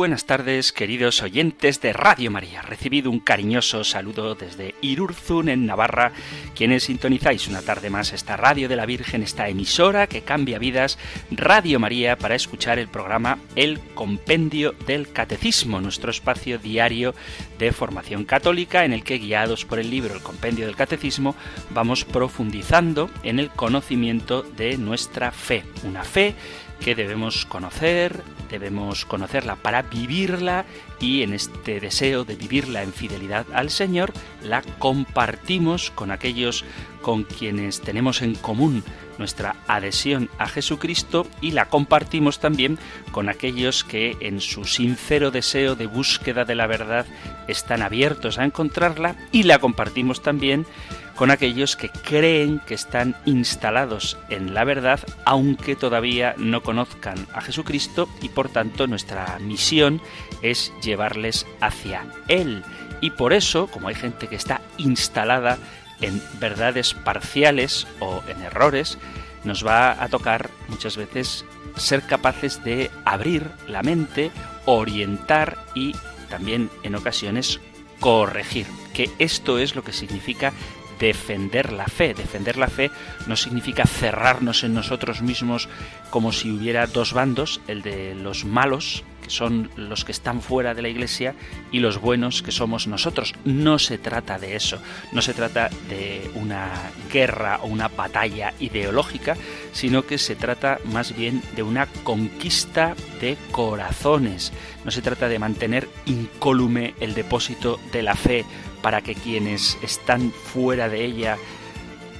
Buenas tardes, queridos oyentes de Radio María. Recibido un cariñoso saludo desde Irurzun, en Navarra, quienes sintonizáis una tarde más esta Radio de la Virgen, esta emisora que cambia vidas, Radio María, para escuchar el programa El Compendio del Catecismo, nuestro espacio diario de formación católica en el que, guiados por el libro El Compendio del Catecismo, vamos profundizando en el conocimiento de nuestra fe. Una fe que debemos conocer, debemos conocerla para vivirla y en este deseo de vivirla en fidelidad al Señor, la compartimos con aquellos con quienes tenemos en común nuestra adhesión a Jesucristo y la compartimos también con aquellos que en su sincero deseo de búsqueda de la verdad están abiertos a encontrarla y la compartimos también con aquellos que creen que están instalados en la verdad aunque todavía no conozcan a Jesucristo y por tanto nuestra misión es llevarles hacia Él. Y por eso, como hay gente que está instalada en verdades parciales o en errores, nos va a tocar muchas veces ser capaces de abrir la mente, orientar y también en ocasiones corregir, que esto es lo que significa defender la fe. Defender la fe no significa cerrarnos en nosotros mismos como si hubiera dos bandos, el de los malos, que son los que están fuera de la iglesia, y los buenos, que somos nosotros. No se trata de eso, no se trata de una guerra o una batalla ideológica, sino que se trata más bien de una conquista de corazones. No se trata de mantener incólume el depósito de la fe para que quienes están fuera de ella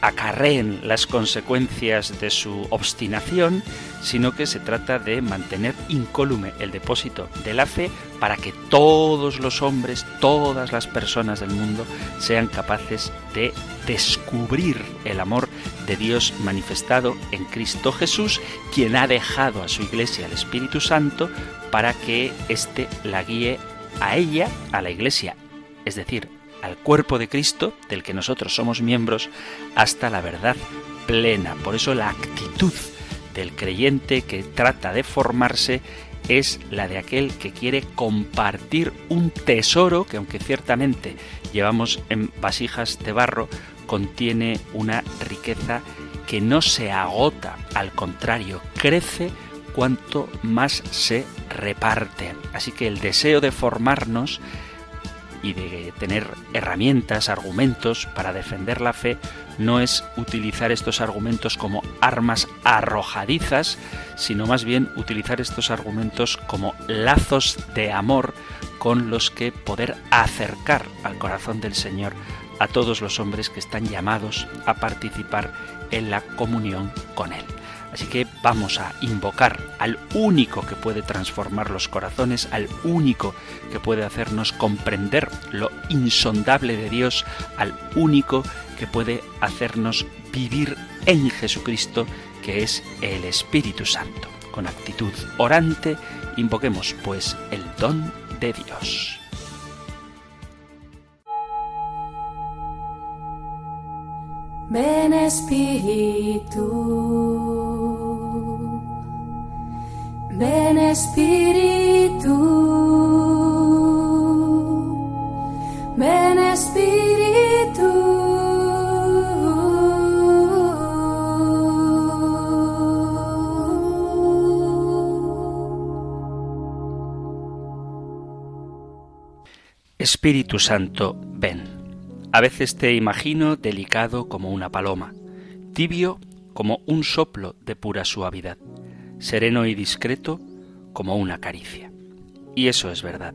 acarreen las consecuencias de su obstinación, sino que se trata de mantener incólume el depósito de la fe para que todos los hombres, todas las personas del mundo sean capaces de descubrir el amor de Dios manifestado en Cristo Jesús, quien ha dejado a su iglesia el Espíritu Santo para que éste la guíe a ella, a la iglesia, es decir, al cuerpo de Cristo, del que nosotros somos miembros, hasta la verdad plena. Por eso la actitud del creyente que trata de formarse es la de aquel que quiere compartir un tesoro que aunque ciertamente llevamos en vasijas de barro, contiene una riqueza que no se agota, al contrario, crece cuanto más se reparte. Así que el deseo de formarnos y de tener herramientas, argumentos para defender la fe, no es utilizar estos argumentos como armas arrojadizas, sino más bien utilizar estos argumentos como lazos de amor con los que poder acercar al corazón del Señor a todos los hombres que están llamados a participar en la comunión con Él. Así que vamos a invocar al único que puede transformar los corazones, al único que puede hacernos comprender lo insondable de Dios, al único que puede hacernos vivir en Jesucristo, que es el Espíritu Santo. Con actitud orante, invoquemos pues el don de Dios. Ven Espíritu. Ven Espíritu, ven Espíritu. Espíritu Santo, ven. A veces te imagino delicado como una paloma, tibio como un soplo de pura suavidad sereno y discreto como una caricia. Y eso es verdad.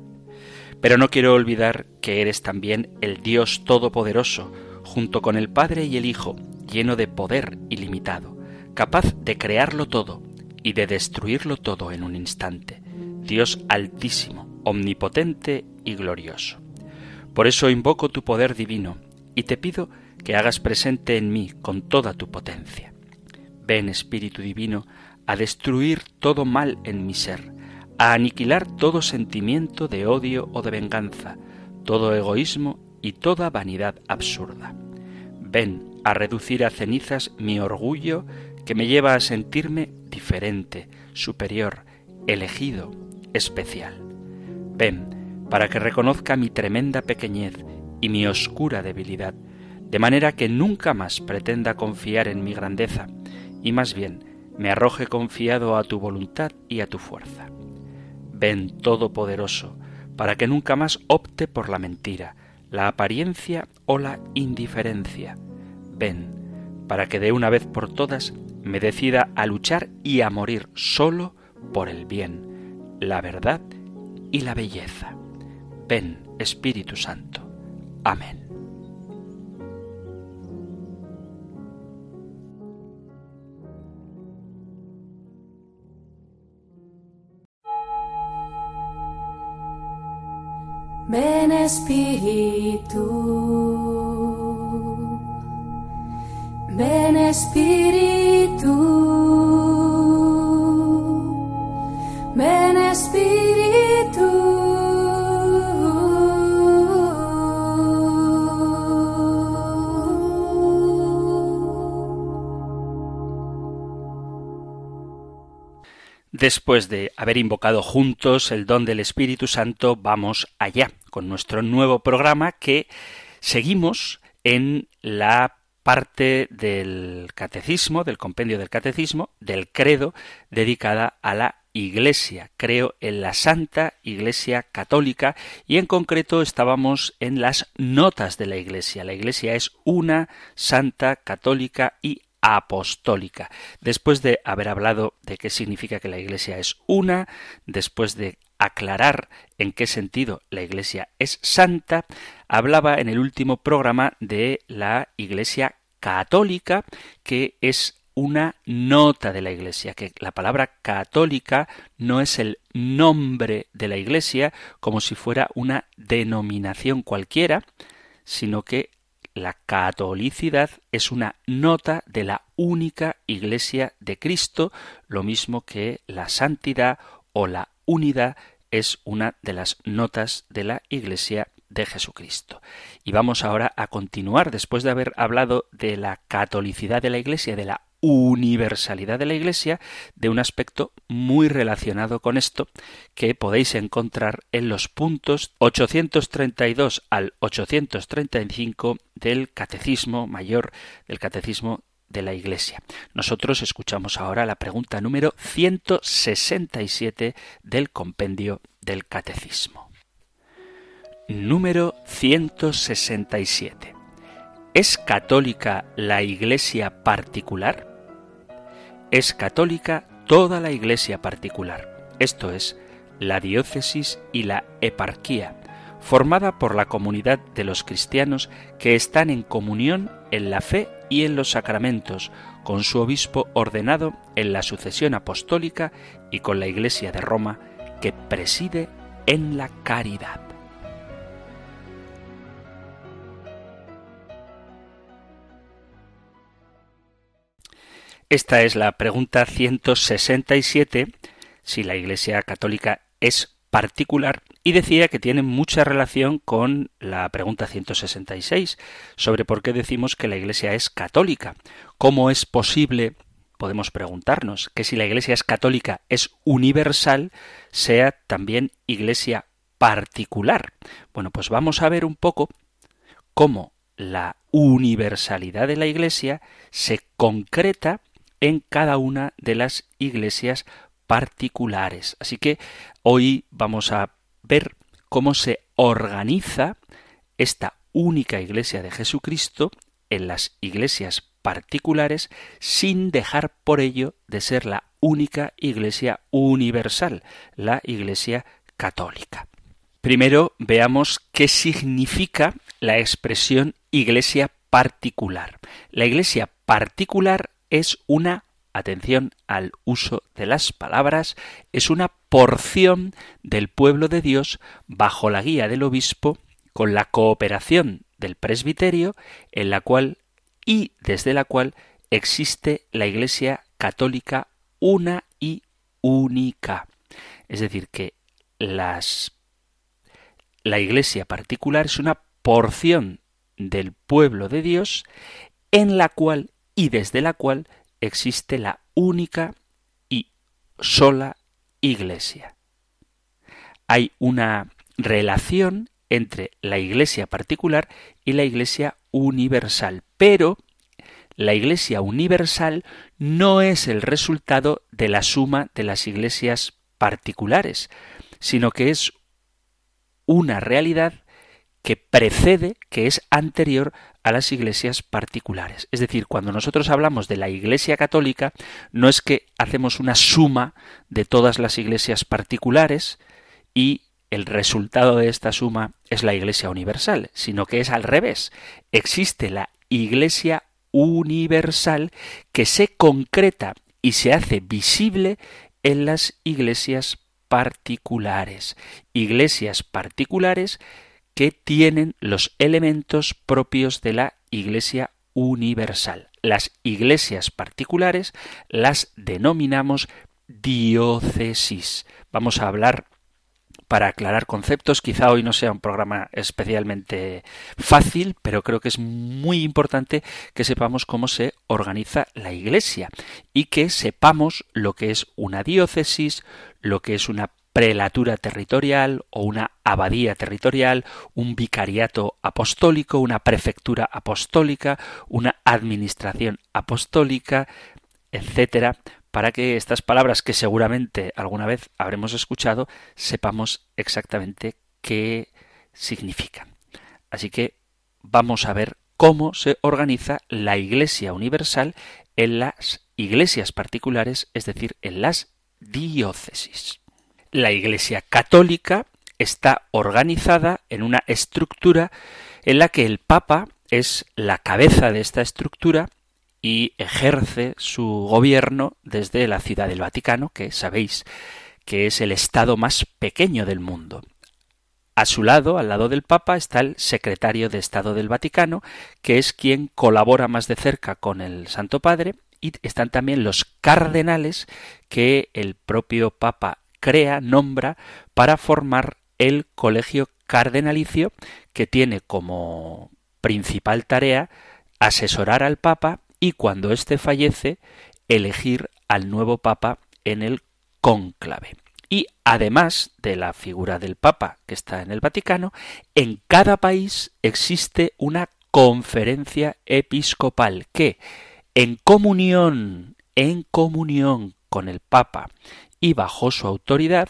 Pero no quiero olvidar que eres también el Dios Todopoderoso, junto con el Padre y el Hijo, lleno de poder ilimitado, capaz de crearlo todo y de destruirlo todo en un instante. Dios altísimo, omnipotente y glorioso. Por eso invoco tu poder divino y te pido que hagas presente en mí con toda tu potencia. Ven, Espíritu Divino, a destruir todo mal en mi ser, a aniquilar todo sentimiento de odio o de venganza, todo egoísmo y toda vanidad absurda. Ven a reducir a cenizas mi orgullo que me lleva a sentirme diferente, superior, elegido, especial. Ven para que reconozca mi tremenda pequeñez y mi oscura debilidad, de manera que nunca más pretenda confiar en mi grandeza, y más bien me arroje confiado a tu voluntad y a tu fuerza. Ven Todopoderoso, para que nunca más opte por la mentira, la apariencia o la indiferencia. Ven, para que de una vez por todas me decida a luchar y a morir solo por el bien, la verdad y la belleza. Ven, Espíritu Santo. Amén. Ven Espíritu, ven Espíritu, ven Espíritu. Después de haber invocado juntos el don del Espíritu Santo, vamos allá con nuestro nuevo programa que seguimos en la parte del catecismo, del compendio del catecismo, del credo, dedicada a la Iglesia. Creo en la Santa Iglesia Católica y en concreto estábamos en las notas de la Iglesia. La Iglesia es una, santa, católica y apostólica. Después de haber hablado de qué significa que la Iglesia es una, después de aclarar en qué sentido la Iglesia es santa, hablaba en el último programa de la Iglesia católica, que es una nota de la Iglesia, que la palabra católica no es el nombre de la Iglesia como si fuera una denominación cualquiera, sino que la catolicidad es una nota de la única Iglesia de Cristo, lo mismo que la santidad o la unidad es una de las notas de la Iglesia de Jesucristo. Y vamos ahora a continuar, después de haber hablado de la catolicidad de la Iglesia, de la universalidad de la Iglesia, de un aspecto muy relacionado con esto que podéis encontrar en los puntos 832 al 835 del Catecismo Mayor, del Catecismo de la Iglesia. Nosotros escuchamos ahora la pregunta número 167 del compendio del Catecismo. Número 167. ¿Es católica la Iglesia particular? Es católica toda la Iglesia particular, esto es, la diócesis y la eparquía, formada por la comunidad de los cristianos que están en comunión en la fe y en los sacramentos, con su obispo ordenado en la sucesión apostólica y con la Iglesia de Roma que preside en la caridad. Esta es la pregunta 167, si la Iglesia Católica es particular, y decía que tiene mucha relación con la pregunta 166, sobre por qué decimos que la Iglesia es católica. ¿Cómo es posible, podemos preguntarnos, que si la Iglesia es católica es universal, sea también Iglesia particular? Bueno, pues vamos a ver un poco cómo la universalidad de la Iglesia se concreta en cada una de las iglesias particulares. Así que hoy vamos a ver cómo se organiza esta única iglesia de Jesucristo en las iglesias particulares sin dejar por ello de ser la única iglesia universal, la iglesia católica. Primero veamos qué significa la expresión iglesia particular. La iglesia particular es una, atención al uso de las palabras, es una porción del pueblo de Dios bajo la guía del obispo con la cooperación del presbiterio, en la cual y desde la cual existe la Iglesia católica una y única. Es decir, que las, la Iglesia particular es una porción del pueblo de Dios en la cual y desde la cual existe la única y sola Iglesia. Hay una relación entre la Iglesia particular y la Iglesia universal, pero la Iglesia universal no es el resultado de la suma de las iglesias particulares, sino que es una realidad que precede, que es anterior a las iglesias particulares. Es decir, cuando nosotros hablamos de la Iglesia católica, no es que hacemos una suma de todas las iglesias particulares y el resultado de esta suma es la Iglesia universal, sino que es al revés. Existe la Iglesia universal que se concreta y se hace visible en las iglesias particulares. Iglesias particulares que tienen los elementos propios de la Iglesia universal. Las iglesias particulares las denominamos diócesis. Vamos a hablar para aclarar conceptos. Quizá hoy no sea un programa especialmente fácil, pero creo que es muy importante que sepamos cómo se organiza la Iglesia y que sepamos lo que es una diócesis, lo que es una prelatura territorial o una abadía territorial, un vicariato apostólico, una prefectura apostólica, una administración apostólica, etcétera, para que estas palabras que seguramente alguna vez habremos escuchado sepamos exactamente qué significan. Así que vamos a ver cómo se organiza la Iglesia Universal en las iglesias particulares, es decir, en las diócesis. La Iglesia Católica está organizada en una estructura en la que el Papa es la cabeza de esta estructura y ejerce su gobierno desde la ciudad del Vaticano, que sabéis que es el estado más pequeño del mundo. A su lado, al lado del Papa, está el secretario de Estado del Vaticano, que es quien colabora más de cerca con el Santo Padre, y están también los cardenales que el propio Papa crea, nombra, para formar el colegio cardenalicio que tiene como principal tarea asesorar al Papa y cuando éste fallece elegir al nuevo Papa en el cónclave. Y además de la figura del Papa que está en el Vaticano, en cada país existe una conferencia episcopal que, en comunión, en comunión con el Papa y bajo su autoridad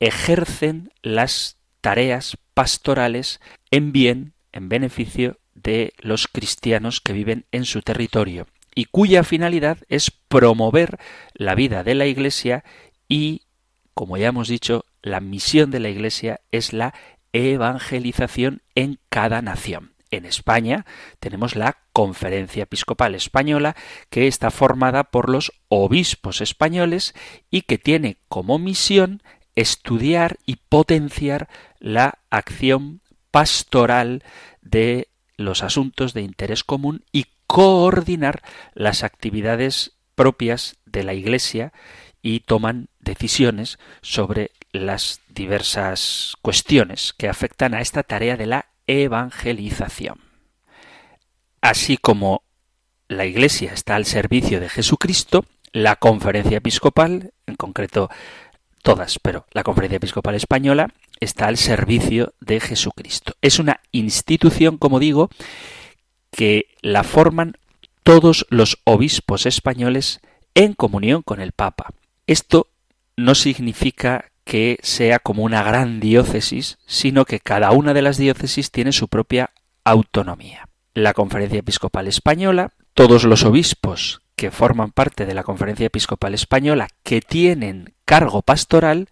ejercen las tareas pastorales en bien, en beneficio de los cristianos que viven en su territorio y cuya finalidad es promover la vida de la Iglesia y, como ya hemos dicho, la misión de la Iglesia es la evangelización en cada nación. En España tenemos la Conferencia Episcopal Española, que está formada por los obispos españoles y que tiene como misión estudiar y potenciar la acción pastoral de los asuntos de interés común y coordinar las actividades propias de la Iglesia y toman decisiones sobre las diversas cuestiones que afectan a esta tarea de la evangelización. Así como la Iglesia está al servicio de Jesucristo, la Conferencia Episcopal, en concreto todas, pero la Conferencia Episcopal Española está al servicio de Jesucristo. Es una institución, como digo, que la forman todos los obispos españoles en comunión con el Papa. Esto no significa que sea como una gran diócesis, sino que cada una de las diócesis tiene su propia autonomía. La Conferencia Episcopal Española, todos los obispos que forman parte de la Conferencia Episcopal Española que tienen cargo pastoral,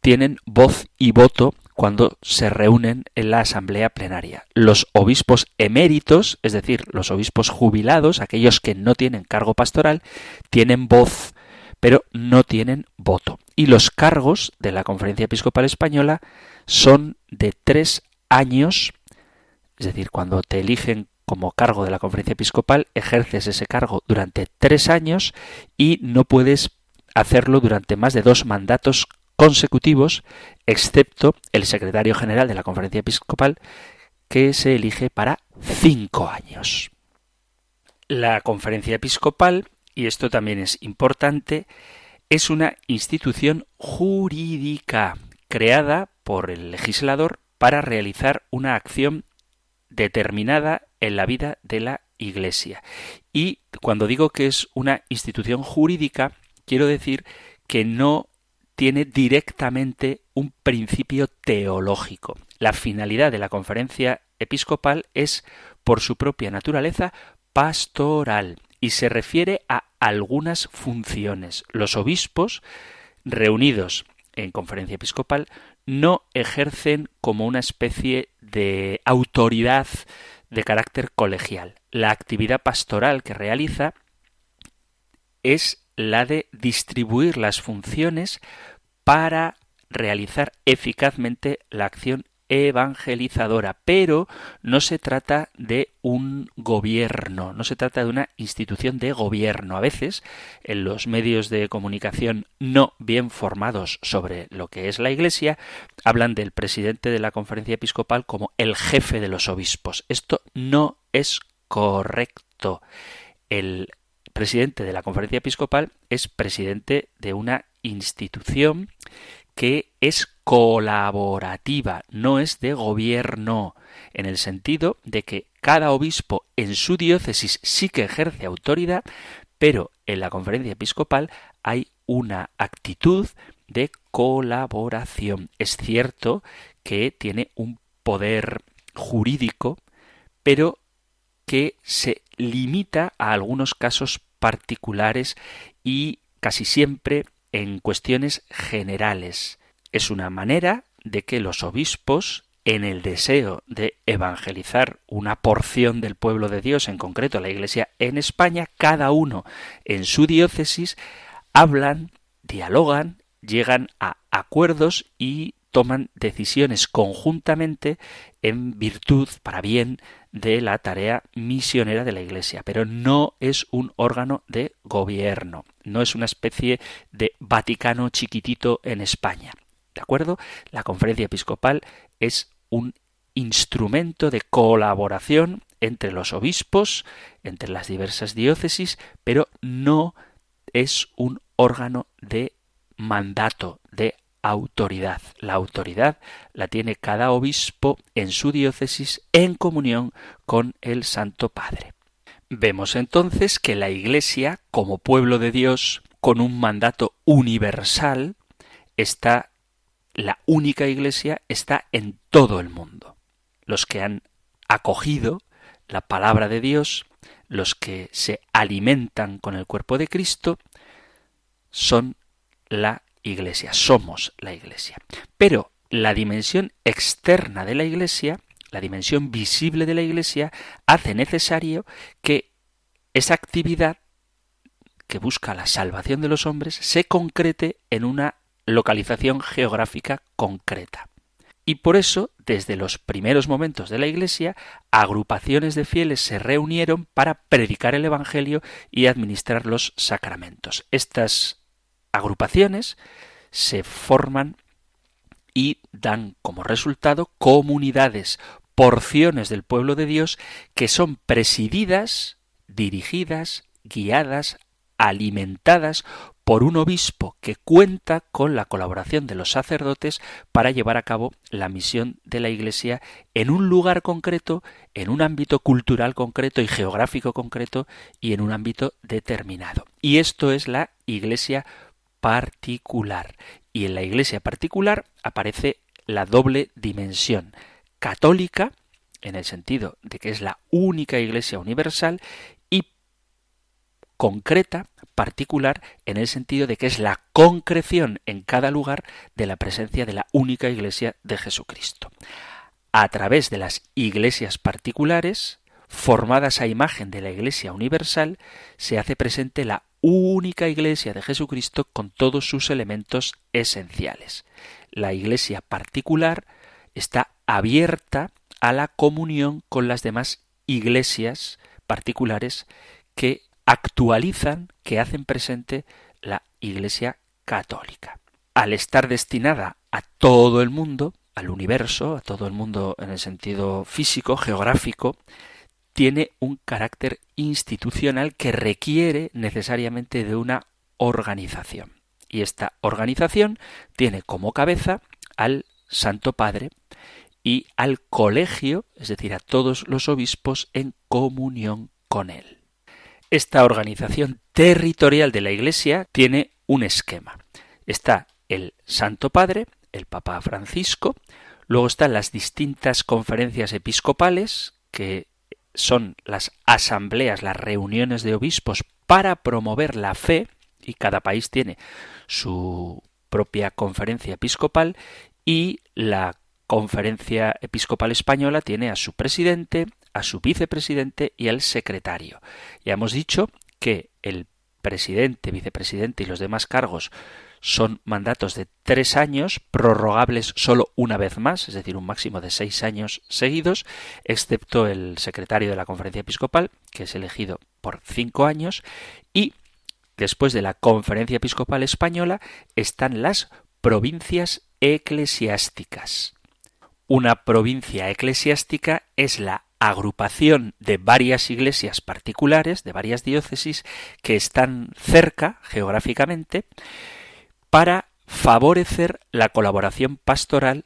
tienen voz y voto cuando se reúnen en la asamblea plenaria. Los obispos eméritos, es decir, los obispos jubilados, aquellos que no tienen cargo pastoral, tienen voz pero no tienen voto. Y los cargos de la Conferencia Episcopal Española son de tres años, Es decir, cuando te eligen como cargo de la conferencia episcopal, ejerces ese cargo durante tres años y no puedes hacerlo durante más de dos mandatos consecutivos, excepto el secretario general de la conferencia episcopal, que se elige para cinco años. La conferencia episcopal, y esto también es importante, es una institución jurídica creada por el legislador para realizar una acción determinada en la vida de la Iglesia. Y cuando digo que es una institución jurídica, quiero decir que no tiene directamente un principio teológico. La finalidad de la conferencia episcopal es, por su propia naturaleza, pastoral y se refiere a algunas funciones. Los obispos, reunidos en conferencia episcopal, no ejercen como una especie de autoridad de carácter colegial. La actividad pastoral que realiza es la de distribuir las funciones para realizar eficazmente la acción evangelizadora, pero no se trata de un gobierno, no se trata de una institución de gobierno. A veces, en los medios de comunicación no bien formados sobre lo que es la Iglesia, hablan del presidente de la conferencia episcopal como el jefe de los obispos. Esto no es correcto. El presidente de la conferencia episcopal es presidente de una institución que es colaborativa, no es de gobierno, en el sentido de que cada obispo en su diócesis sí que ejerce autoridad, pero en la conferencia episcopal hay una actitud de colaboración. Es cierto que tiene un poder jurídico, pero que se limita a algunos casos particulares y casi siempre en cuestiones generales. Es una manera de que los obispos, en el deseo de evangelizar una porción del pueblo de Dios, en concreto la Iglesia en España, cada uno en su diócesis, hablan, dialogan, llegan a acuerdos y toman decisiones conjuntamente en virtud, para bien, de la tarea misionera de la Iglesia, pero no es un órgano de gobierno, no es una especie de Vaticano chiquitito en España. ¿De acuerdo? La conferencia episcopal es un instrumento de colaboración entre los obispos, entre las diversas diócesis, pero no es un órgano de mandato, de autoridad. La autoridad la tiene cada obispo en su diócesis en comunión con el Santo Padre. Vemos entonces que la Iglesia, como pueblo de Dios, con un mandato universal, está la única Iglesia está en todo el mundo. Los que han acogido la palabra de Dios, los que se alimentan con el cuerpo de Cristo, son la iglesia, somos la iglesia. Pero la dimensión externa de la iglesia, la dimensión visible de la iglesia, hace necesario que esa actividad que busca la salvación de los hombres se concrete en una localización geográfica concreta. Y por eso, desde los primeros momentos de la Iglesia, agrupaciones de fieles se reunieron para predicar el Evangelio y administrar los sacramentos. Estas agrupaciones se forman y dan como resultado comunidades, porciones del pueblo de Dios que son presididas, dirigidas, guiadas, alimentadas por un obispo que cuenta con la colaboración de los sacerdotes para llevar a cabo la misión de la Iglesia en un lugar concreto, en un ámbito cultural concreto y geográfico concreto y en un ámbito determinado. Y esto es la Iglesia particular. Y en la Iglesia particular aparece la doble dimensión católica, en el sentido de que es la única Iglesia universal, concreta, particular, en el sentido de que es la concreción en cada lugar de la presencia de la única Iglesia de Jesucristo. A través de las iglesias particulares, formadas a imagen de la Iglesia universal, se hace presente la única Iglesia de Jesucristo con todos sus elementos esenciales. La Iglesia particular está abierta a la comunión con las demás iglesias particulares que actualizan, que hacen presente la Iglesia católica. Al estar destinada a todo el mundo, al universo, a todo el mundo en el sentido físico, geográfico, tiene un carácter institucional que requiere necesariamente de una organización. Y esta organización tiene como cabeza al Santo Padre y al colegio, es decir, a todos los obispos en comunión con él. Esta organización territorial de la Iglesia tiene un esquema. Está el Santo Padre, el Papa Francisco, luego están las distintas conferencias episcopales, que son las asambleas, las reuniones de obispos para promover la fe, y cada país tiene su propia conferencia episcopal, y la conferencia episcopal española tiene a su presidente, a su vicepresidente y al secretario. Ya hemos dicho que el presidente, vicepresidente y los demás cargos son mandatos de tres años, prorrogables solo una vez más, es decir, un máximo de seis años seguidos, excepto el secretario de la conferencia episcopal, que es elegido por cinco años, y después de la conferencia episcopal española están las provincias eclesiásticas. Una provincia eclesiástica es la agrupación de varias iglesias particulares, de varias diócesis, que están cerca geográficamente, para favorecer la colaboración pastoral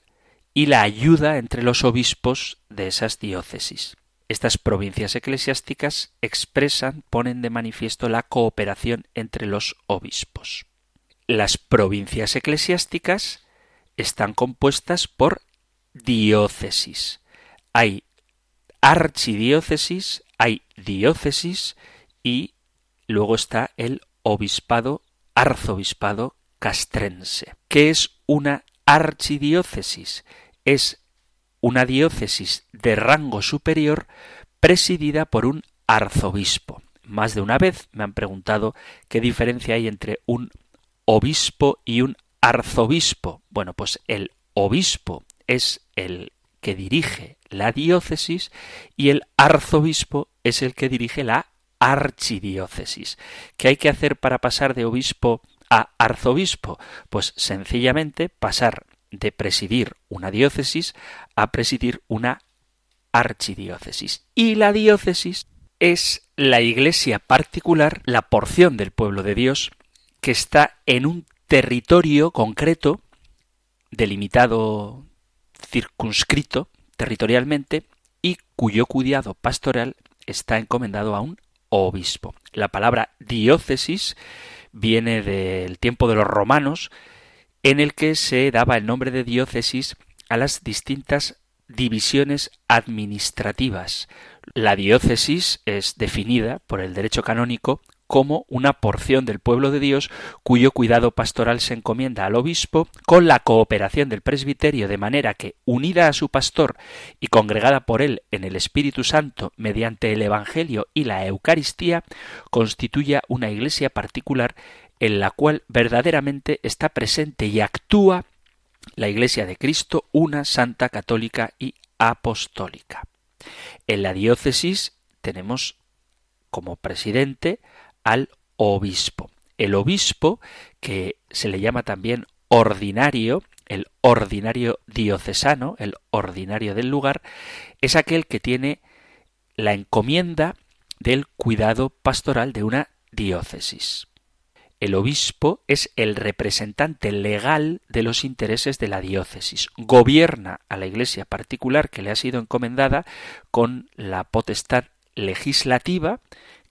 y la ayuda entre los obispos de esas diócesis. Estas provincias eclesiásticas expresan, ponen de manifiesto la cooperación entre los obispos. Las provincias eclesiásticas están compuestas por diócesis. Hay archidiócesis, hay diócesis y luego está el obispado, arzobispado castrense. ¿Qué es una archidiócesis? Es una diócesis de rango superior presidida por un arzobispo. Más de una vez me han preguntado qué diferencia hay entre un obispo y un arzobispo. Bueno, pues el obispo es el que dirige la diócesis y el arzobispo es el que dirige la archidiócesis. ¿Qué hay que hacer para pasar de obispo a arzobispo? Pues sencillamente pasar de presidir una diócesis a presidir una archidiócesis. Y la diócesis es la iglesia particular, la porción del pueblo de Dios, que está en un territorio concreto, delimitado circunscrito territorialmente y cuyo cuidado pastoral está encomendado a un obispo. La palabra diócesis viene del tiempo de los romanos, en el que se daba el nombre de diócesis a las distintas divisiones administrativas. La diócesis es definida por el derecho canónico como una porción del pueblo de Dios cuyo cuidado pastoral se encomienda al obispo con la cooperación del presbiterio de manera que, unida a su pastor y congregada por él en el Espíritu Santo mediante el Evangelio y la Eucaristía, constituya una iglesia particular en la cual verdaderamente está presente y actúa la Iglesia de Cristo, una santa católica y apostólica. En la diócesis tenemos como presidente al obispo. El obispo, que se le llama también ordinario, el ordinario diocesano, el ordinario del lugar, es aquel que tiene la encomienda del cuidado pastoral de una diócesis. El obispo es el representante legal de los intereses de la diócesis. Gobierna a la iglesia particular que le ha sido encomendada con la potestad legislativa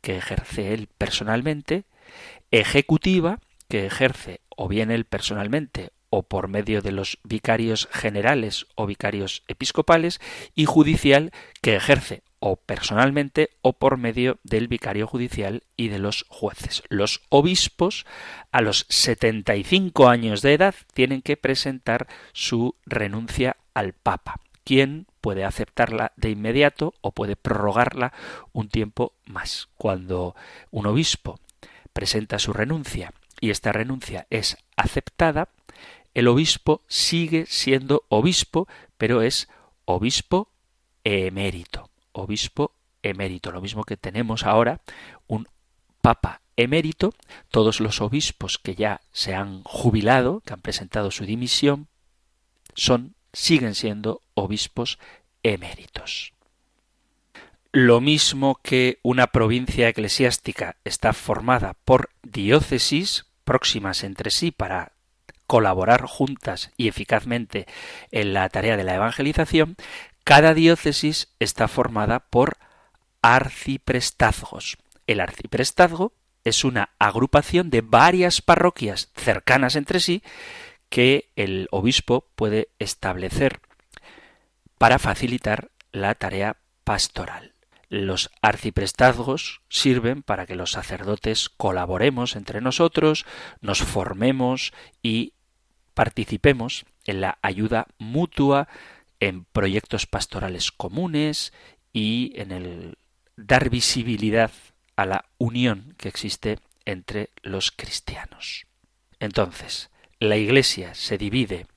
que ejerce él personalmente, ejecutiva, que ejerce o bien él personalmente o por medio de los vicarios generales o vicarios episcopales, y judicial, que ejerce o personalmente o por medio del vicario judicial y de los jueces. Los obispos a los 75 años de edad tienen que presentar su renuncia al Papa quien puede aceptarla de inmediato o puede prorrogarla un tiempo más. Cuando un obispo presenta su renuncia y esta renuncia es aceptada, el obispo sigue siendo obispo, pero es obispo emérito, obispo emérito, lo mismo que tenemos ahora un papa emérito, todos los obispos que ya se han jubilado, que han presentado su dimisión, son siguen siendo obispos eméritos. Lo mismo que una provincia eclesiástica está formada por diócesis próximas entre sí para colaborar juntas y eficazmente en la tarea de la evangelización, cada diócesis está formada por arciprestazgos. El arciprestazgo es una agrupación de varias parroquias cercanas entre sí que el obispo puede establecer para facilitar la tarea pastoral. Los arciprestazgos sirven para que los sacerdotes colaboremos entre nosotros, nos formemos y participemos en la ayuda mutua, en proyectos pastorales comunes y en el dar visibilidad a la unión que existe entre los cristianos. Entonces, la Iglesia se divide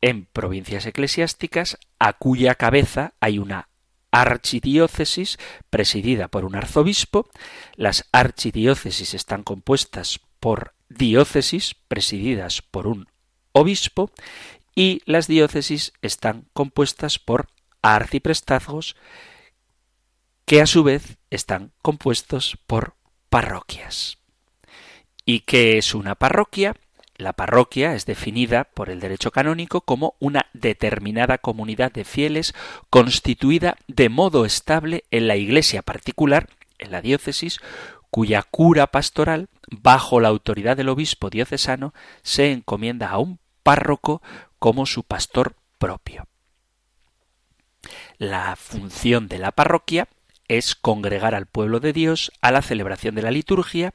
en provincias eclesiásticas a cuya cabeza hay una archidiócesis presidida por un arzobispo. Las archidiócesis están compuestas por diócesis presididas por un obispo y las diócesis están compuestas por arciprestazgos que a su vez están compuestos por parroquias. ¿Y qué es una parroquia? La parroquia es definida por el derecho canónico como una determinada comunidad de fieles constituida de modo estable en la iglesia particular, en la diócesis, cuya cura pastoral, bajo la autoridad del obispo diocesano, se encomienda a un párroco como su pastor propio. La función de la parroquia es congregar al pueblo de Dios a la celebración de la liturgia,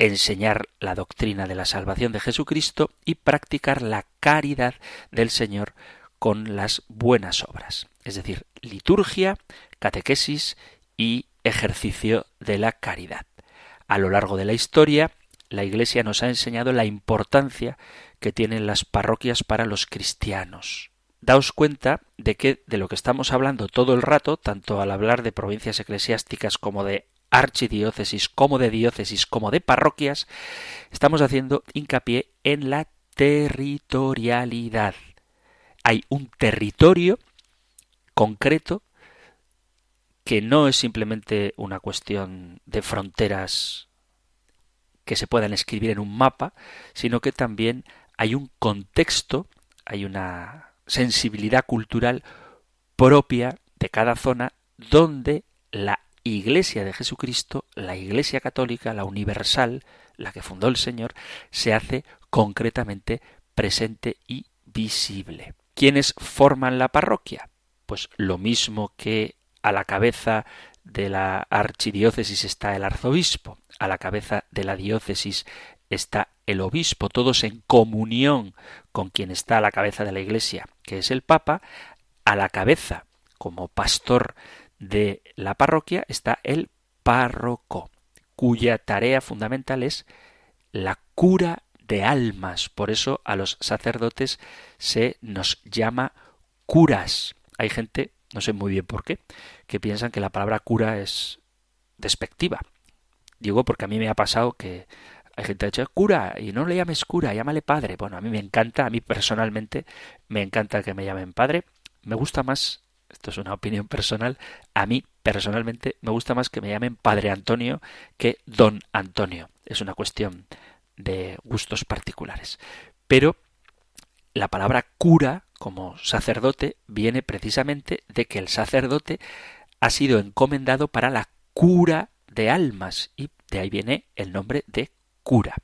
enseñar la doctrina de la salvación de Jesucristo y practicar la caridad del Señor con las buenas obras, es decir, liturgia, catequesis y ejercicio de la caridad. A lo largo de la historia, la Iglesia nos ha enseñado la importancia que tienen las parroquias para los cristianos daos cuenta de que de lo que estamos hablando todo el rato, tanto al hablar de provincias eclesiásticas como de archidiócesis, como de diócesis, como de parroquias, estamos haciendo hincapié en la territorialidad. Hay un territorio concreto que no es simplemente una cuestión de fronteras que se puedan escribir en un mapa, sino que también hay un contexto, hay una sensibilidad cultural propia de cada zona donde la Iglesia de Jesucristo, la Iglesia católica, la universal, la que fundó el Señor, se hace concretamente presente y visible. ¿Quiénes forman la parroquia? Pues lo mismo que a la cabeza de la archidiócesis está el arzobispo, a la cabeza de la diócesis está el obispo, todos en comunión con quien está a la cabeza de la Iglesia, que es el Papa, a la cabeza, como pastor de la parroquia, está el párroco, cuya tarea fundamental es la cura de almas. Por eso a los sacerdotes se nos llama curas. Hay gente, no sé muy bien por qué, que piensan que la palabra cura es despectiva. Digo porque a mí me ha pasado que hay gente que dice cura y no le llames cura, llámale padre. Bueno, a mí me encanta, a mí personalmente me encanta que me llamen padre. Me gusta más, esto es una opinión personal, a mí personalmente me gusta más que me llamen padre Antonio que don Antonio. Es una cuestión de gustos particulares. Pero la palabra cura como sacerdote viene precisamente de que el sacerdote ha sido encomendado para la cura de almas y de ahí viene el nombre de cura.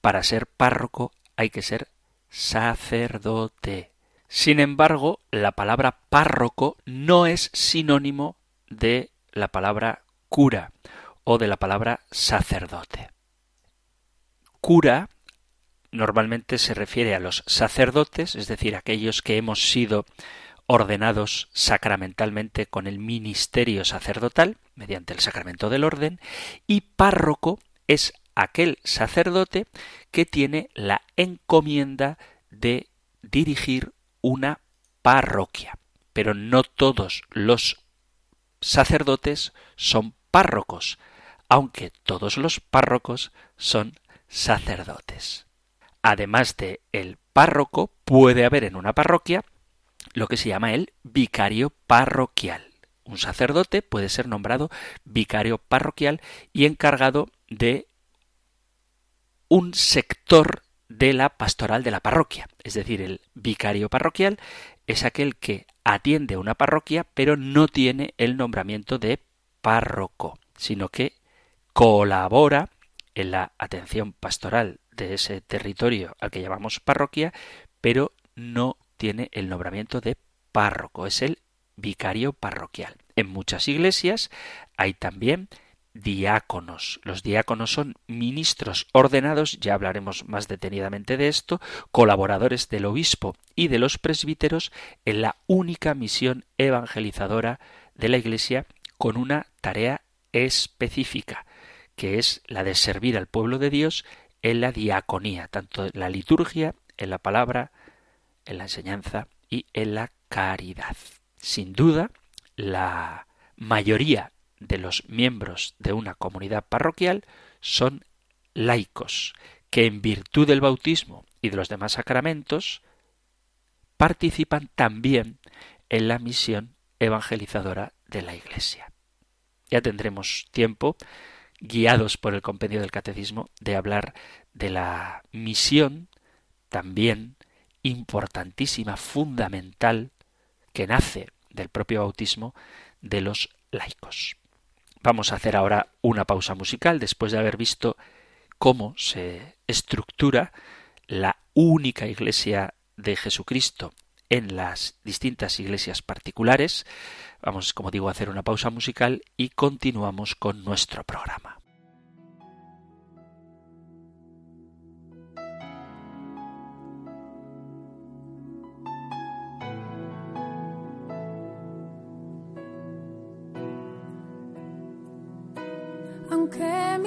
Para ser párroco hay que ser sacerdote. Sin embargo, la palabra párroco no es sinónimo de la palabra cura o de la palabra sacerdote. Cura normalmente se refiere a los sacerdotes, es decir, aquellos que hemos sido ordenados sacramentalmente con el ministerio sacerdotal, mediante el sacramento del orden, y párroco es aquel sacerdote que tiene la encomienda de dirigir una parroquia. pero no todos los sacerdotes son párrocos, aunque todos los párrocos son sacerdotes. Además de el párroco, puede haber en una parroquia lo que se llama el vicario parroquial. Un sacerdote puede ser nombrado vicario parroquial y encargado de un sector de la pastoral de la parroquia. Es decir, el vicario parroquial es aquel que atiende una parroquia pero no tiene el nombramiento de párroco, sino que colabora en la atención pastoral de ese territorio al que llamamos parroquia, pero no tiene el nombramiento de párroco, es el vicario parroquial. En muchas iglesias hay también diáconos. Los diáconos son ministros ordenados, ya hablaremos más detenidamente de esto, colaboradores del obispo y de los presbíteros en la única misión evangelizadora de la Iglesia con una tarea específica, que es la de servir al pueblo de Dios en la diaconía, tanto en la liturgia, en la palabra, en la enseñanza y en la caridad. Sin duda, la mayoría de los miembros de una comunidad parroquial son laicos, que en virtud del bautismo y de los demás sacramentos participan también en la misión evangelizadora de la Iglesia. Ya tendremos tiempo, guiados por el compendio del Catecismo, de hablar de la misión también importantísima, fundamental, que nace del propio bautismo de los laicos. Vamos a hacer ahora una pausa musical después de haber visto cómo se estructura la única iglesia de Jesucristo en las distintas iglesias particulares. Vamos, como digo, a hacer una pausa musical y continuamos con nuestro programa.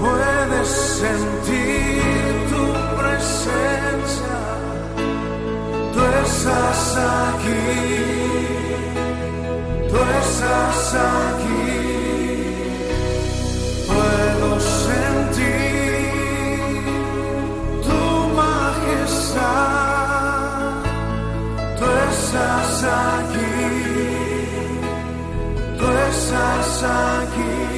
Puedes sentir tu presencia, tú estás aquí, tú estás aquí, puedo sentir tu majestad, tú estás aquí, tú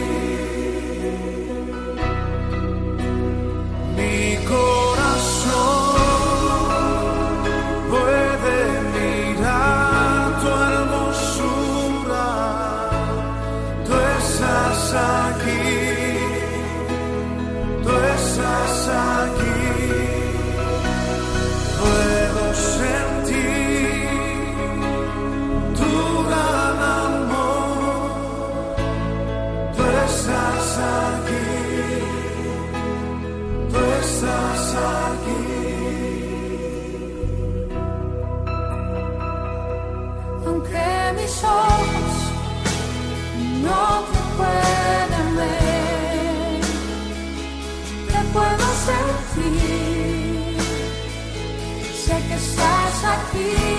be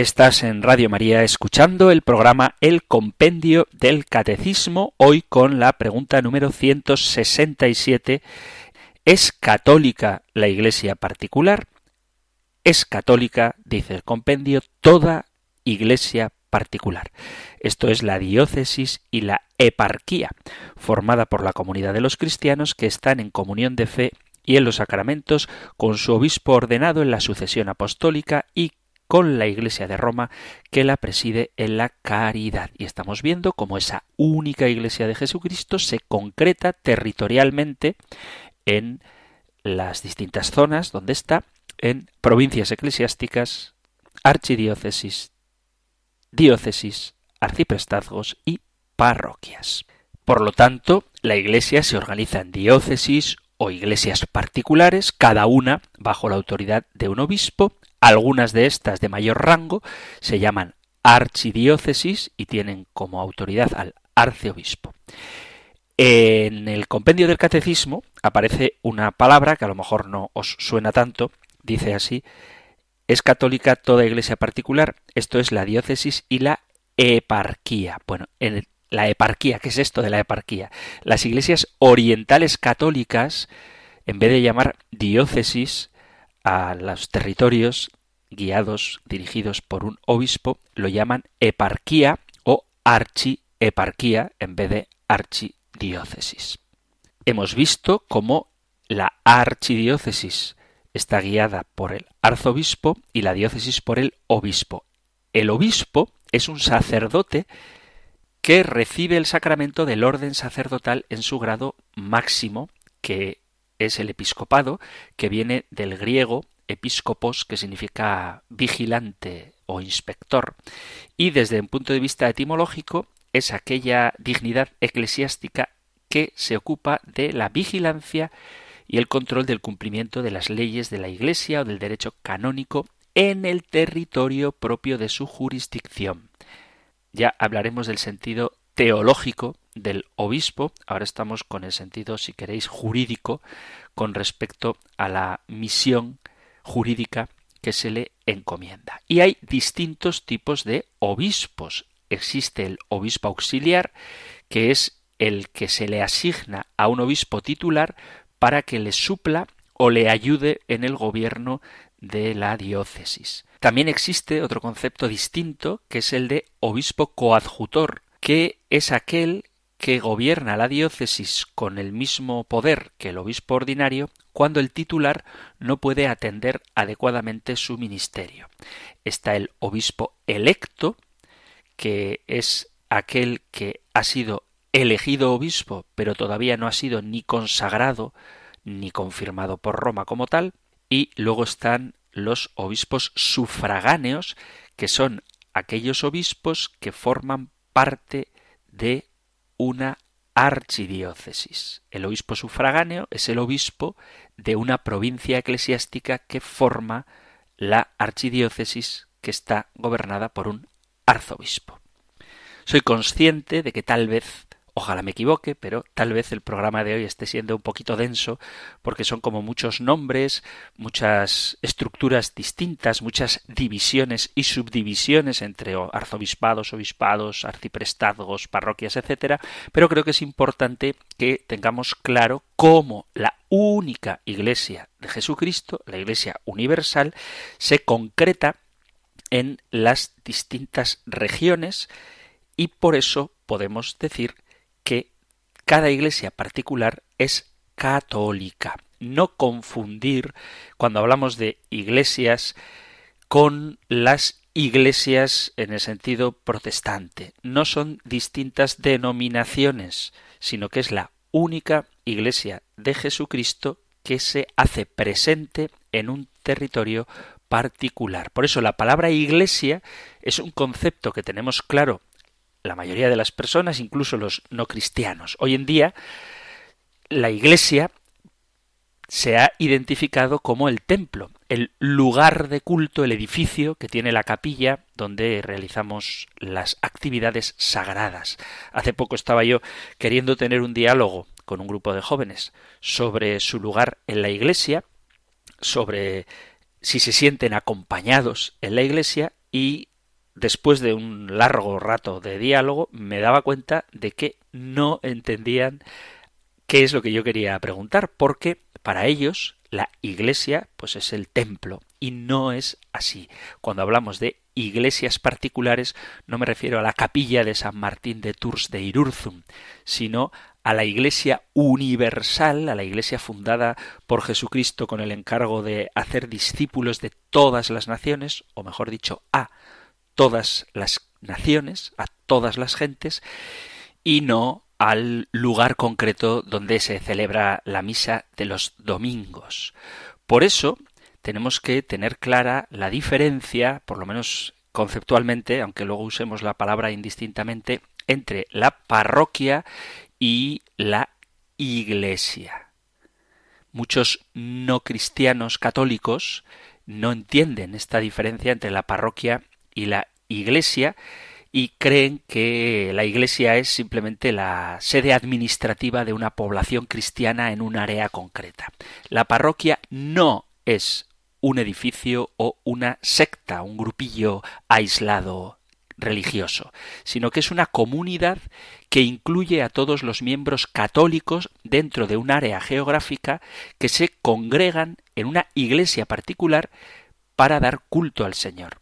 Estás en Radio María escuchando el programa El Compendio del Catecismo, hoy con la pregunta número 167. ¿Es católica la Iglesia particular? Es católica, dice el compendio, toda Iglesia particular. Esto es la diócesis y la eparquía, formada por la comunidad de los cristianos que están en comunión de fe y en los sacramentos con su obispo ordenado en la sucesión apostólica y con la Iglesia de Roma que la preside en la caridad. Y estamos viendo cómo esa única Iglesia de Jesucristo se concreta territorialmente en las distintas zonas donde está, en provincias eclesiásticas, archidiócesis, diócesis, arciprestazgos y parroquias. Por lo tanto, la Iglesia se organiza en diócesis o iglesias particulares, cada una bajo la autoridad de un obispo. Algunas de estas de mayor rango se llaman archidiócesis y tienen como autoridad al arceobispo. En el compendio del catecismo aparece una palabra que a lo mejor no os suena tanto, dice así, es católica toda iglesia particular, esto es la diócesis y la eparquía. Bueno, en la eparquía, ¿qué es esto de la eparquía? Las iglesias orientales católicas, en vez de llamar diócesis a los territorios guiados, dirigidos por un obispo, lo llaman eparquía o archieparquía en vez de archidiócesis. Hemos visto cómo la archidiócesis está guiada por el arzobispo y la diócesis por el obispo. El obispo es un sacerdote que recibe el sacramento del orden sacerdotal en su grado máximo, que es el episcopado, que viene del griego episcopos, que significa vigilante o inspector, y desde un punto de vista etimológico es aquella dignidad eclesiástica que se ocupa de la vigilancia y el control del cumplimiento de las leyes de la Iglesia o del derecho canónico en el territorio propio de su jurisdicción. Ya hablaremos del sentido teológico del obispo, ahora estamos con el sentido, si queréis, jurídico con respecto a la misión jurídica que se le encomienda. Y hay distintos tipos de obispos. Existe el obispo auxiliar, que es el que se le asigna a un obispo titular para que le supla o le ayude en el gobierno de la diócesis. También existe otro concepto distinto que es el de obispo coadjutor, que es aquel que gobierna la diócesis con el mismo poder que el obispo ordinario cuando el titular no puede atender adecuadamente su ministerio. Está el obispo electo, que es aquel que ha sido elegido obispo, pero todavía no ha sido ni consagrado ni confirmado por Roma como tal, y luego están los obispos sufragáneos, que son aquellos obispos que forman parte de una archidiócesis. El obispo sufragáneo es el obispo de una provincia eclesiástica que forma la archidiócesis que está gobernada por un arzobispo. Soy consciente de que tal vez Ojalá me equivoque, pero tal vez el programa de hoy esté siendo un poquito denso porque son como muchos nombres, muchas estructuras distintas, muchas divisiones y subdivisiones entre arzobispados, obispados, arciprestazgos, parroquias, etcétera, pero creo que es importante que tengamos claro cómo la única iglesia de Jesucristo, la iglesia universal, se concreta en las distintas regiones y por eso podemos decir que cada iglesia particular es católica. No confundir cuando hablamos de iglesias con las iglesias en el sentido protestante. No son distintas denominaciones, sino que es la única iglesia de Jesucristo que se hace presente en un territorio particular. Por eso la palabra iglesia es un concepto que tenemos claro la mayoría de las personas, incluso los no cristianos. Hoy en día la iglesia se ha identificado como el templo, el lugar de culto, el edificio que tiene la capilla donde realizamos las actividades sagradas. Hace poco estaba yo queriendo tener un diálogo con un grupo de jóvenes sobre su lugar en la iglesia, sobre si se sienten acompañados en la iglesia y después de un largo rato de diálogo me daba cuenta de que no entendían qué es lo que yo quería preguntar, porque para ellos la iglesia pues es el templo y no es así. Cuando hablamos de iglesias particulares no me refiero a la capilla de San Martín de Tours de Irurzum, sino a la Iglesia universal, a la Iglesia fundada por Jesucristo con el encargo de hacer discípulos de todas las naciones, o mejor dicho, a todas las naciones, a todas las gentes, y no al lugar concreto donde se celebra la misa de los domingos. Por eso tenemos que tener clara la diferencia, por lo menos conceptualmente, aunque luego usemos la palabra indistintamente, entre la parroquia y la iglesia. Muchos no cristianos católicos no entienden esta diferencia entre la parroquia y la iglesia y creen que la iglesia es simplemente la sede administrativa de una población cristiana en un área concreta. La parroquia no es un edificio o una secta, un grupillo aislado religioso, sino que es una comunidad que incluye a todos los miembros católicos dentro de un área geográfica que se congregan en una iglesia particular para dar culto al Señor.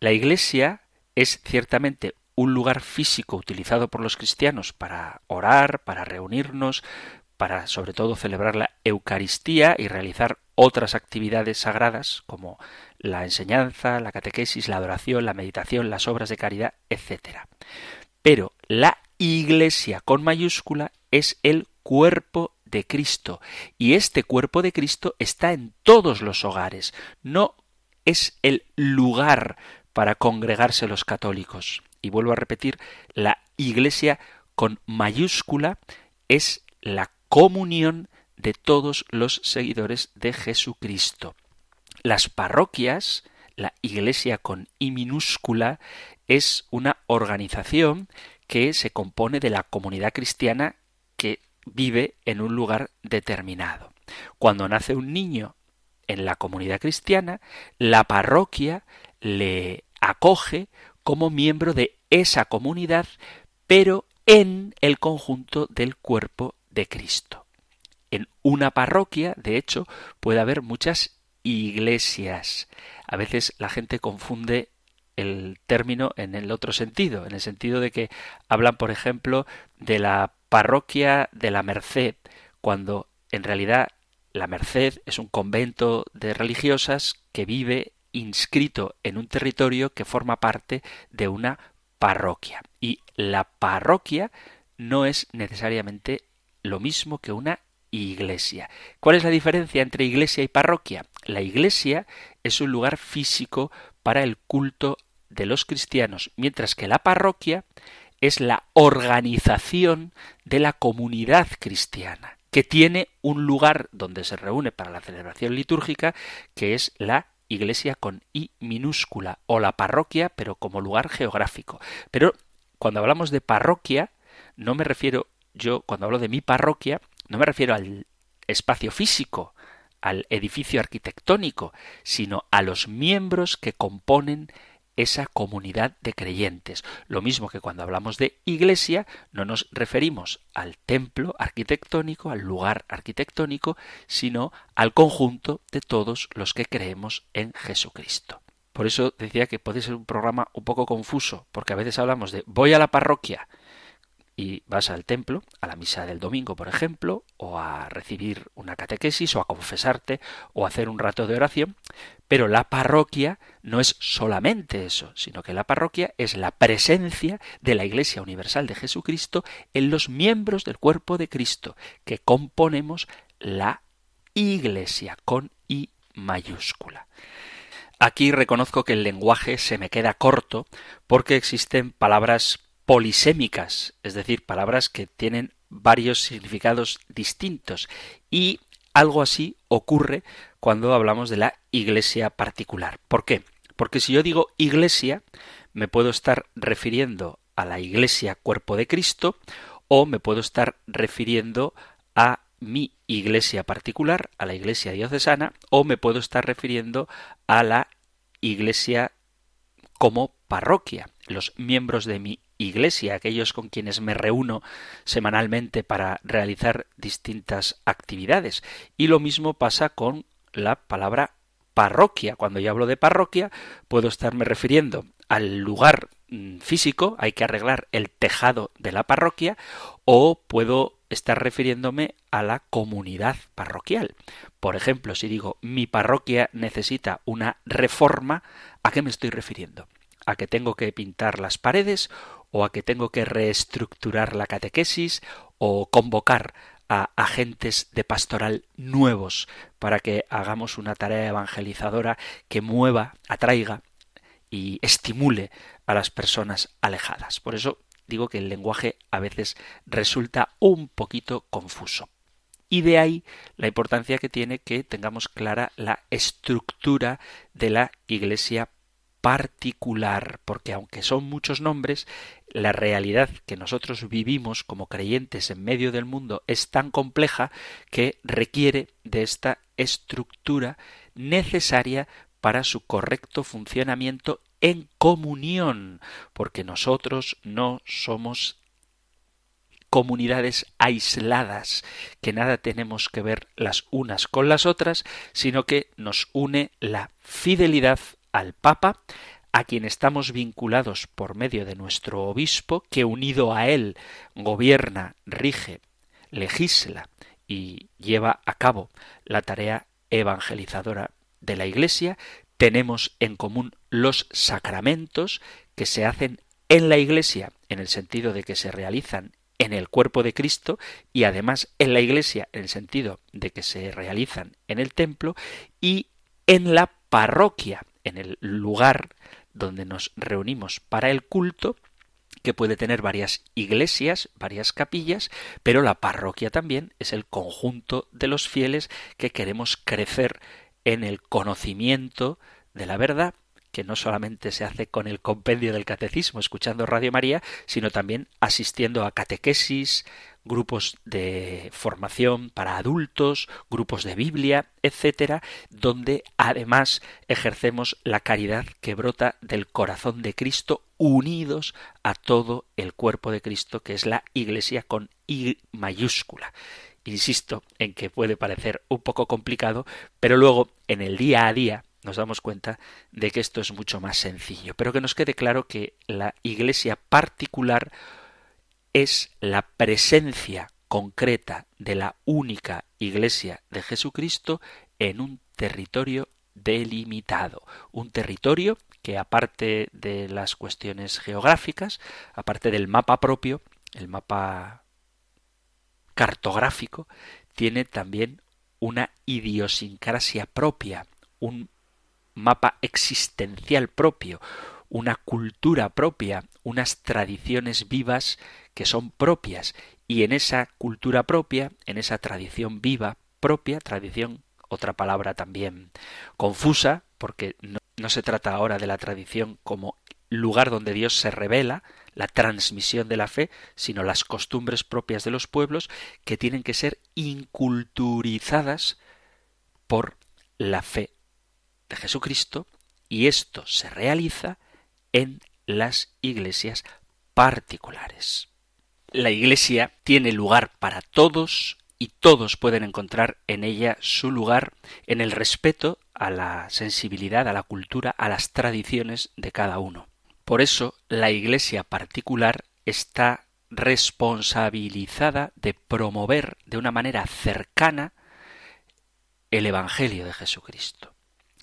La iglesia es ciertamente un lugar físico utilizado por los cristianos para orar, para reunirnos, para sobre todo celebrar la Eucaristía y realizar otras actividades sagradas como la enseñanza, la catequesis, la adoración, la meditación, las obras de caridad, etc. Pero la Iglesia con mayúscula es el cuerpo de Cristo y este cuerpo de Cristo está en todos los hogares, no es el lugar para congregarse los católicos. Y vuelvo a repetir, la Iglesia con mayúscula es la comunión de todos los seguidores de Jesucristo. Las parroquias, la Iglesia con I minúscula, es una organización que se compone de la comunidad cristiana que vive en un lugar determinado. Cuando nace un niño en la comunidad cristiana, la parroquia le acoge como miembro de esa comunidad, pero en el conjunto del cuerpo de Cristo. En una parroquia, de hecho, puede haber muchas iglesias. A veces la gente confunde el término en el otro sentido, en el sentido de que hablan, por ejemplo, de la parroquia de la Merced, cuando en realidad la Merced es un convento de religiosas que vive inscrito en un territorio que forma parte de una parroquia. Y la parroquia no es necesariamente lo mismo que una iglesia. ¿Cuál es la diferencia entre iglesia y parroquia? La iglesia es un lugar físico para el culto de los cristianos, mientras que la parroquia es la organización de la comunidad cristiana, que tiene un lugar donde se reúne para la celebración litúrgica, que es la iglesia con I minúscula, o la parroquia, pero como lugar geográfico. Pero cuando hablamos de parroquia, no me refiero yo, cuando hablo de mi parroquia, no me refiero al espacio físico, al edificio arquitectónico, sino a los miembros que componen esa comunidad de creyentes. Lo mismo que cuando hablamos de iglesia, no nos referimos al templo arquitectónico, al lugar arquitectónico, sino al conjunto de todos los que creemos en Jesucristo. Por eso decía que puede ser un programa un poco confuso, porque a veces hablamos de voy a la parroquia, y vas al templo, a la misa del domingo, por ejemplo, o a recibir una catequesis, o a confesarte, o a hacer un rato de oración, pero la parroquia no es solamente eso, sino que la parroquia es la presencia de la Iglesia Universal de Jesucristo en los miembros del cuerpo de Cristo, que componemos la Iglesia con I mayúscula. Aquí reconozco que el lenguaje se me queda corto porque existen palabras polisémicas, es decir, palabras que tienen varios significados distintos y algo así ocurre cuando hablamos de la iglesia particular. ¿Por qué? Porque si yo digo iglesia, me puedo estar refiriendo a la iglesia cuerpo de Cristo o me puedo estar refiriendo a mi iglesia particular, a la iglesia diocesana, o me puedo estar refiriendo a la iglesia como parroquia, los miembros de mi iglesia, aquellos con quienes me reúno semanalmente para realizar distintas actividades. Y lo mismo pasa con la palabra parroquia. Cuando yo hablo de parroquia, puedo estarme refiriendo al lugar mm, físico, hay que arreglar el tejado de la parroquia, o puedo estar refiriéndome a la comunidad parroquial. Por ejemplo, si digo mi parroquia necesita una reforma, ¿a qué me estoy refiriendo? ¿A que tengo que pintar las paredes o a que tengo que reestructurar la catequesis o convocar a agentes de pastoral nuevos para que hagamos una tarea evangelizadora que mueva, atraiga y estimule a las personas alejadas. Por eso digo que el lenguaje a veces resulta un poquito confuso. Y de ahí la importancia que tiene que tengamos clara la estructura de la Iglesia particular, porque aunque son muchos nombres, la realidad que nosotros vivimos como creyentes en medio del mundo es tan compleja que requiere de esta estructura necesaria para su correcto funcionamiento en comunión, porque nosotros no somos comunidades aisladas, que nada tenemos que ver las unas con las otras, sino que nos une la fidelidad al Papa, a quien estamos vinculados por medio de nuestro obispo, que unido a él gobierna, rige, legisla y lleva a cabo la tarea evangelizadora de la Iglesia, tenemos en común los sacramentos que se hacen en la Iglesia, en el sentido de que se realizan en el cuerpo de Cristo y además en la Iglesia en el sentido de que se realizan en el templo y en la parroquia, en el lugar donde nos reunimos para el culto, que puede tener varias iglesias, varias capillas, pero la parroquia también es el conjunto de los fieles que queremos crecer en el conocimiento de la verdad, que no solamente se hace con el compendio del catecismo, escuchando Radio María, sino también asistiendo a catequesis, grupos de formación para adultos, grupos de Biblia, etcétera, donde además ejercemos la caridad que brota del corazón de Cristo unidos a todo el cuerpo de Cristo que es la Iglesia con I mayúscula. Insisto en que puede parecer un poco complicado, pero luego en el día a día nos damos cuenta de que esto es mucho más sencillo, pero que nos quede claro que la Iglesia particular es la presencia concreta de la única Iglesia de Jesucristo en un territorio delimitado, un territorio que aparte de las cuestiones geográficas, aparte del mapa propio, el mapa cartográfico, tiene también una idiosincrasia propia, un mapa existencial propio, una cultura propia, unas tradiciones vivas que son propias y en esa cultura propia, en esa tradición viva propia, tradición, otra palabra también confusa, porque no, se trata ahora de la tradición como lugar donde Dios se revela, la transmisión de la fe, sino las costumbres propias de los pueblos que tienen que ser inculturizadas por la fe de Jesucristo y esto se realiza en las iglesias particulares. La iglesia tiene lugar para todos y todos pueden encontrar en ella su lugar en el respeto a la sensibilidad, a la cultura, a las tradiciones de cada uno. Por eso la iglesia particular está responsabilizada de promover de una manera cercana el Evangelio de Jesucristo.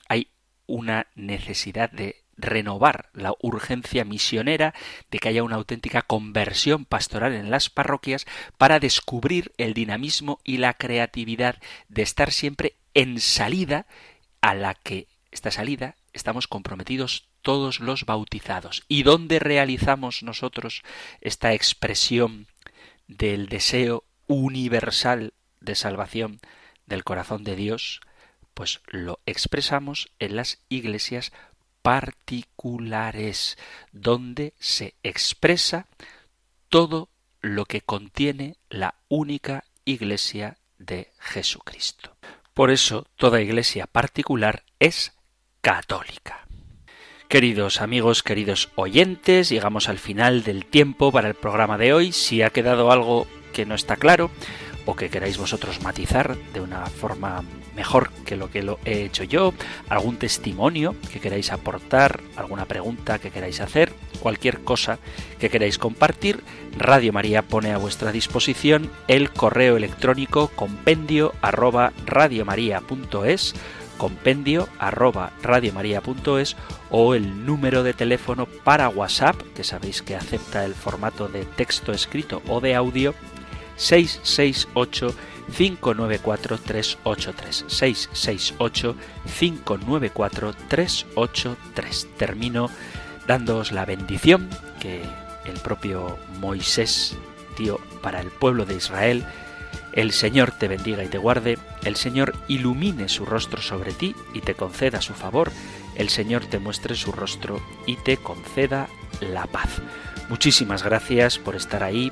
Hay una necesidad de renovar la urgencia misionera de que haya una auténtica conversión pastoral en las parroquias para descubrir el dinamismo y la creatividad de estar siempre en salida a la que esta salida estamos comprometidos todos los bautizados. ¿Y dónde realizamos nosotros esta expresión del deseo universal de salvación del corazón de Dios? Pues lo expresamos en las iglesias particulares, donde se expresa todo lo que contiene la única iglesia de Jesucristo. Por eso toda iglesia particular es católica. Queridos amigos, queridos oyentes, llegamos al final del tiempo para el programa de hoy. Si ha quedado algo que no está claro o que queráis vosotros matizar de una forma mejor que lo que lo he hecho yo, algún testimonio que queráis aportar, alguna pregunta que queráis hacer, cualquier cosa que queráis compartir, Radio María pone a vuestra disposición el correo electrónico compendio arroba radiomaria.es compendio arroba radiomaria.es o el número de teléfono para WhatsApp, que sabéis que acepta el formato de texto escrito o de audio, 668 594 383 668 594 383 termino dándoos la bendición que el propio Moisés dio para el pueblo de Israel. El Señor te bendiga y te guarde, el Señor ilumine su rostro sobre ti y te conceda su favor, el Señor te muestre su rostro y te conceda la paz. Muchísimas gracias por estar ahí,